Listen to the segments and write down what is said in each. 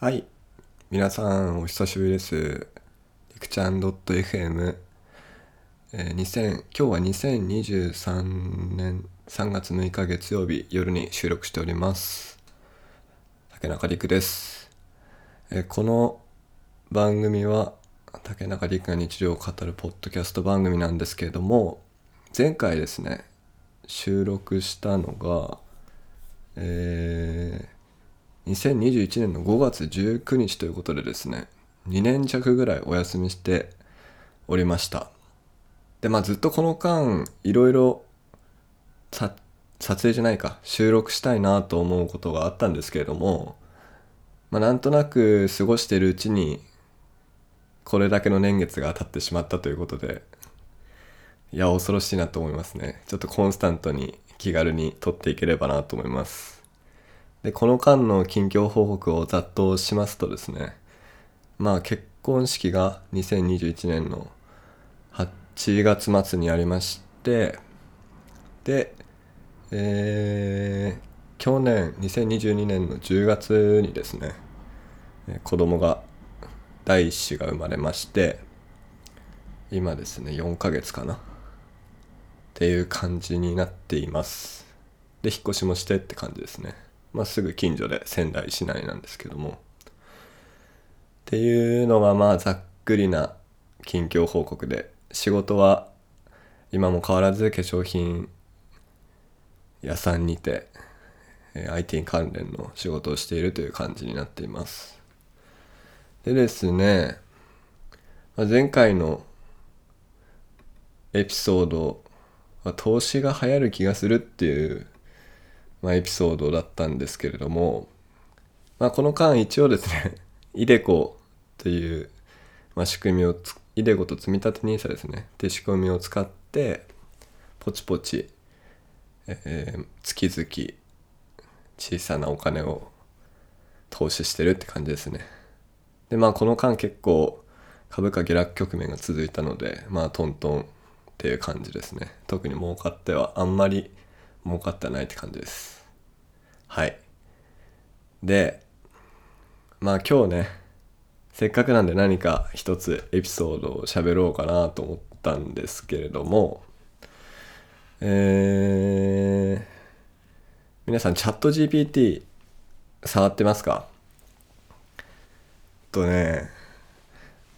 はい。皆さん、お久しぶりです。りくちゃん .fm、えー、2000今日は2023年3月6日月曜日夜に収録しております。竹中陸です。えーこの番組は竹中陸が日常を語るポッドキャスト番組なんですけれども、前回ですね、収録したのが、えー2021年の5月19日ということでですね2年弱ぐらいお休みしておりました。でまあずっとこの間いろいろ撮影じゃないか収録したいなと思うことがあったんですけれどもまあなんとなく過ごしているうちにこれだけの年月が経ってしまったということでいや恐ろしいなと思いますね。ちょっとコンスタントに気軽に撮っていければなと思います。でこの間の近況報告をざっとしますとですねまあ結婚式が2021年の8月末にありましてでえー去年2022年の10月にですね子供が第一子が生まれまして今ですね4ヶ月かなっていう感じになっています。で引っ越しもしてって感じですね。まあ、すぐ近所で仙台市内なんですけども。っていうのがまあざっくりな近況報告で仕事は今も変わらず化粧品屋さんにて IT 関連の仕事をしているという感じになっています。でですね前回のエピソードは投資が流行る気がするっていうまあ、エピソードだったんですけれども、まあ、この間一応ですね、イデコという、まあ、仕組みをつ、イデコと積み立て NISA ですね、って仕組みを使って、ポチポチ、えー月々小さなお金を投資してるって感じですね。で、まあこの間結構株価下落局面が続いたので、まあトントンっていう感じですね。特に儲かってはあんまり儲かってないって感じです。はい。で、まあ今日ね、せっかくなんで何か一つエピソードを喋ろうかなと思ったんですけれども、えー、皆さんチャット GPT 触ってますか？とね、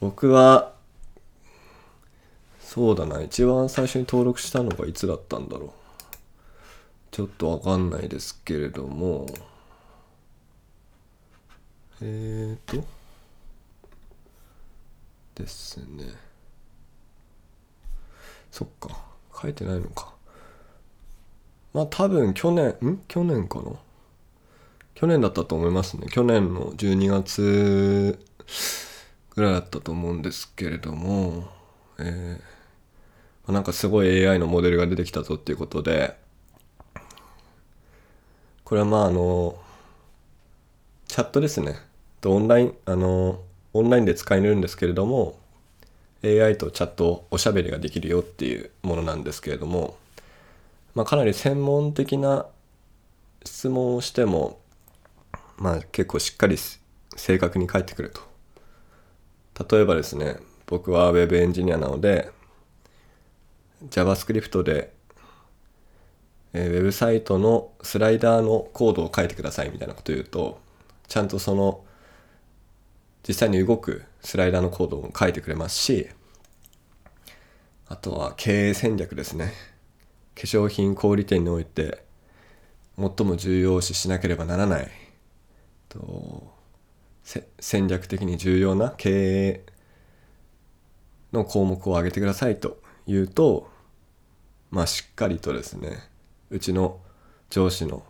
僕は、そうだな、一番最初に登録したのがいつだったんだろう。ちょっとわかんないですけれども、えーと、ですね。そっか、書いてないのか。まあ多分去年、ん？去年かな？去年だったと思いますね。去年の12月ぐらいだったと思うんですけれども、えー。なんかすごい AI のモデルが出てきたぞっていうことで、これはまああの、チャットですね。とオンライン、あの、オンラインで使えるんですけれども、AI とチャットおしゃべりができるよっていうものなんですけれども、まあかなり専門的な質問をしても、まあ結構しっかり正確に返ってくると。例えばですね、僕は Web エンジニアなので、JavaScript でえーウェブサイトのスライダーのコードを書いてくださいみたいなこと言うと、ちゃんとその実際に動くスライダーのコードを書いてくれますし、あとは経営戦略ですね。化粧品小売店において最も重要視しなければならないと戦略的に重要な経営の項目を挙げてくださいと言うと、まあしっかりとですね、うちの上司の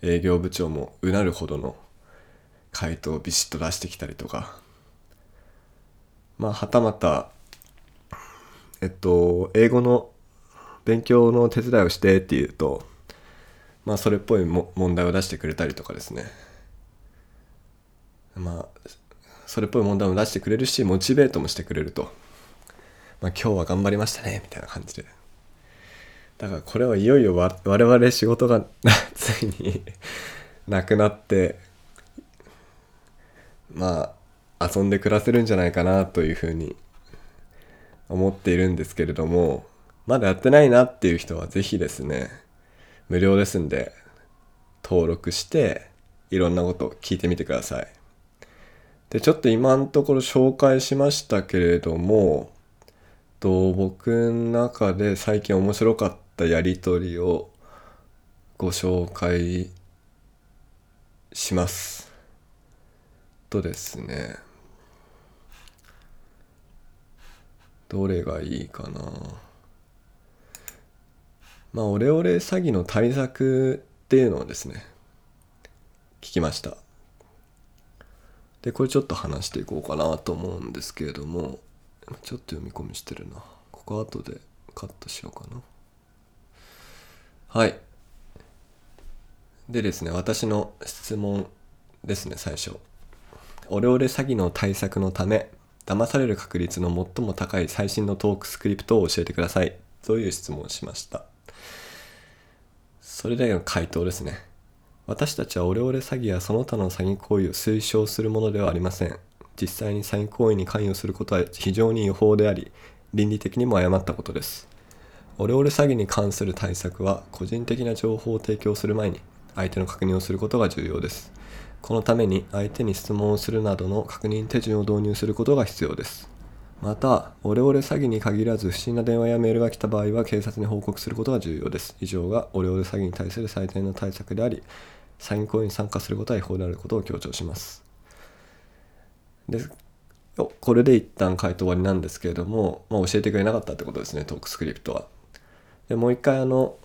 営業部長もうなるほどの回答をビシッと出してきたりとか、まあはたまた、えっと、英語の勉強の手伝いをしてって言うと、まあそれっぽいも問題を出してくれたりとかですね。まあ、それっぽい問題も出してくれるし、モチベートもしてくれると。まあ今日は頑張りましたね、みたいな感じで。だからこれはいよいよ我々仕事が ついになくなって、まあ遊んで暮らせるんじゃないかなというふうに思っているんですけれどもまだやってないなっていう人は是非ですね無料ですんで登録していろんなこと聞いてみてください。でちょっと今のところ紹介しましたけれどもと僕の中で最近面白かったやり取りをご紹介します。とですね。どれがいいかな。まあオレオレ詐欺の対策っていうのをですね聞きました。でこれちょっと話していこうかなと思うんですけれどもちょっと読み込みしてるな。ここ後でカットしようかな。はい。でですね私の質問ですね最初。オレオレ詐欺の対策のため騙される確率の最も高い最新のトークスクリプトを教えてください。という質問をしました。それでの回答ですね。私たちはオレオレ詐欺やその他の詐欺行為を推奨するものではありません。実際に詐欺行為に関与することは非常に違法であり倫理的にも誤ったことです。オレオレ詐欺に関する対策は個人的な情報を提供する前に相手の確認をすることが重要ですこのために相手に質問をするなどの確認手順を導入することが必要です。また、オレオレ詐欺に限らず不審な電話やメールが来た場合は警察に報告することが重要です。以上がオレオレ詐欺に対する最低の対策であり、詐欺行為に参加することは違法であることを強調します。でこれで一旦回答終わりなんですけれども、まあ、教えてくれなかったってことですね、トークスクリプトは。でもう一回あの、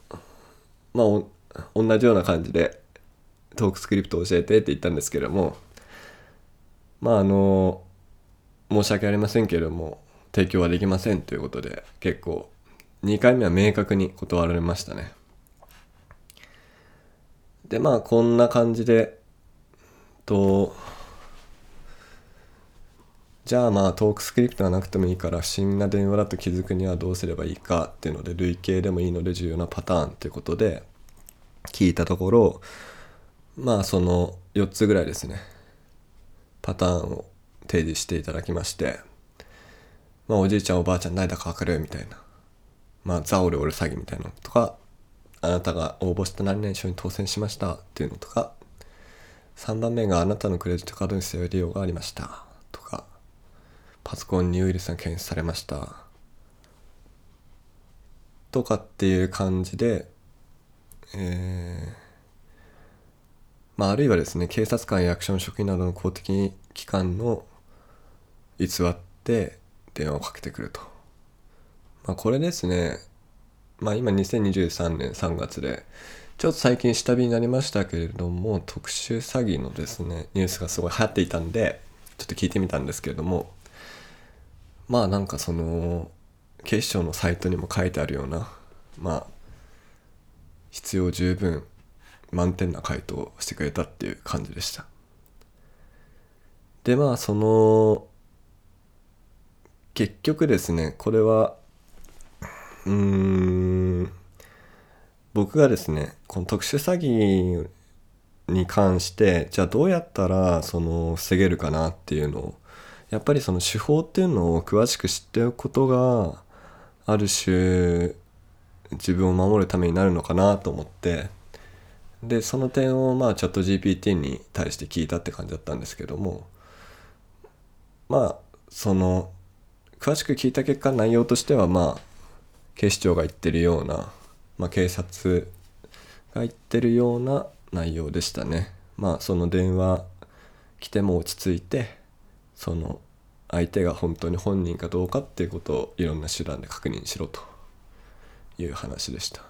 まあ、同じような感じでトークスクリプト教えてって言ったんですけれどもまああの申し訳ありませんけれども提供はできませんということで結構2回目は明確に断られましたね。でまあこんな感じでとじゃあまあトークスクリプトがなくてもいいから不審な電話だと気づくにはどうすればいいかっていうので累計でもいいので重要なパターンということで聞いたところまあその4つぐらいですね。パターンを提示していただきましてまあおじいちゃんおばあちゃん誰だか分かるみたいな。まあザオレオレ詐欺みたいなのとかあなたが応募した何々賞に当選しましたっていうのとか3番目があなたのクレジットカードに背負い利用がありましたとかパソコンにウイルスが検出されました。とかっていう感じでえーまあ、あるいはですね警察官や役所の職員などの公的機関の偽って電話をかけてくると、まあ、これですねまあ今2023年3月でちょっと最近下火になりましたけれども特殊詐欺のですねニュースがすごい流行っていたんでちょっと聞いてみたんですけれどもまあなんかその警視庁のサイトにも書いてあるようなまあ必要十分満点な回答をしてくれたっていう感じでした。でまあその結局ですねこれはうーん僕がですねこの特殊詐欺に関してじゃあどうやったらその防げるかなっていうのをやっぱりその手法っていうのを詳しく知っておくことがある種自分を守るためになるのかなと思ってでその点をまあチャット GPT に対して聞いたって感じだったんですけどもまあその詳しく聞いた結果内容としてはまあ警視庁が言ってるような、まあ、警察が言ってるような内容でしたね。まあその電話来ても落ち着いてその相手が本当に本人かどうかっていうことをいろんな手段で確認しろという話でした。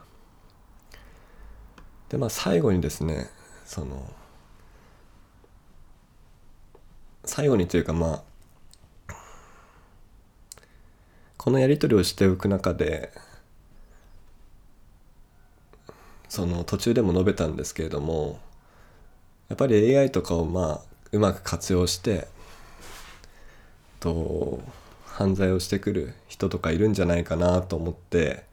でまあ最後にですねその最後にというかまあこのやり取りをしておく中でその途中でも述べたんですけれどもやっぱり AI とかをまあうまく活用してと犯罪をしてくる人とかいるんじゃないかなと思って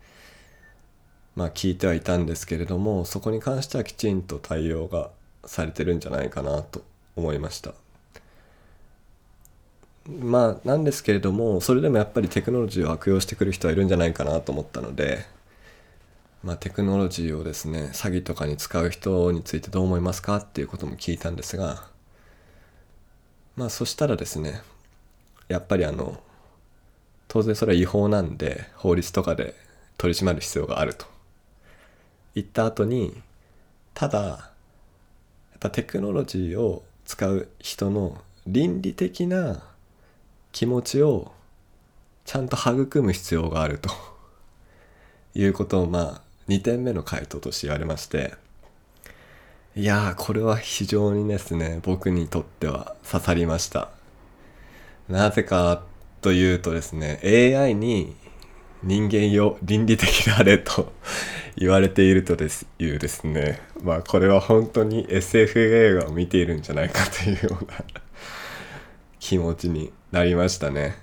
まあ、聞いてはいたんですけれどもそこに関してはきちんと対応がされてるんじゃないかなと思いました。まあなんですけれどもそれでもやっぱりテクノロジーを悪用してくる人はいるんじゃないかなと思ったので、まあ、テクノロジーをですね詐欺とかに使う人についてどう思いますかっていうことも聞いたんですがまあそしたらですねやっぱりあの当然それは違法なんで法律とかで取り締まる必要があると。言った後にただやっぱテクノロジーを使う人の倫理的な気持ちをちゃんと育む必要があると。いうことをまあ2点目の回答として言われまして。いやこれは非常にですね僕にとっては刺さりました。なぜかというとですね AI に人間よ倫理的であれと 言われているとですいうですねまあこれは本当に SF 映画を見ているんじゃないかというような 気持ちになりましたね。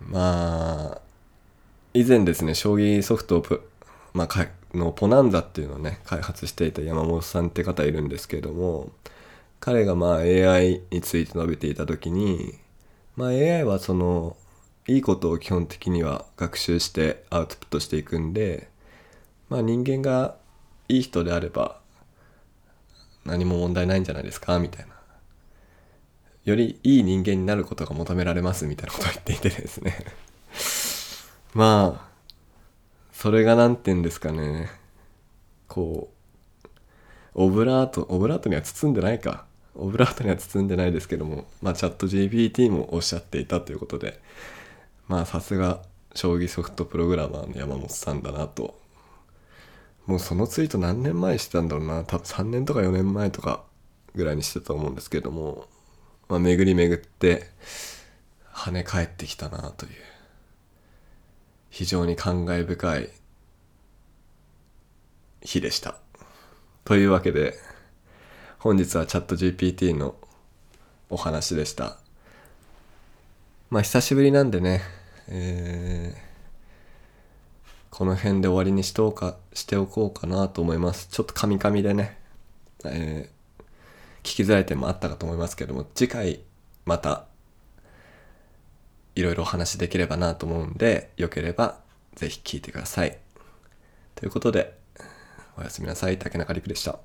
まあ以前ですね将棋ソフトをまあ、のポナンザっていうのをね開発していた山本さんって方いるんですけれども彼がまあ AI について述べていた時にまあ AI はそのいいことを基本的には学習してアウトプットしていくんでまあ人間がいい人であれば何も問題ないんじゃないですか？みたいな。よりいい人間になることが求められます？みたいなことを言っていてですね。まあそれが何て言うんですかね。こうオブラートオブラートには包んでないか。オブラートには包んでないですけどもまあチャット GPT もおっしゃっていたということでまあさすが将棋ソフトプログラマーの山本さんだなと。もうそのツイート何年前してたんだろうな。多分3年とか4年前とかぐらいにしてたと思うんですけどもまあ、巡り巡って跳ね返ってきたなという。非常に感慨深い日でした。というわけで本日はチャット GPT のお話でした。まあ久しぶりなんでね、えー、この辺で終わりにしとうかしておこうかなと思います。ちょっとカミカミでね、えー聞きづらい点もあったかと思いますけども次回またいろいろお話できればなと思うんでよければぜひ聞いてください。ということでおやすみなさい竹中陸でした。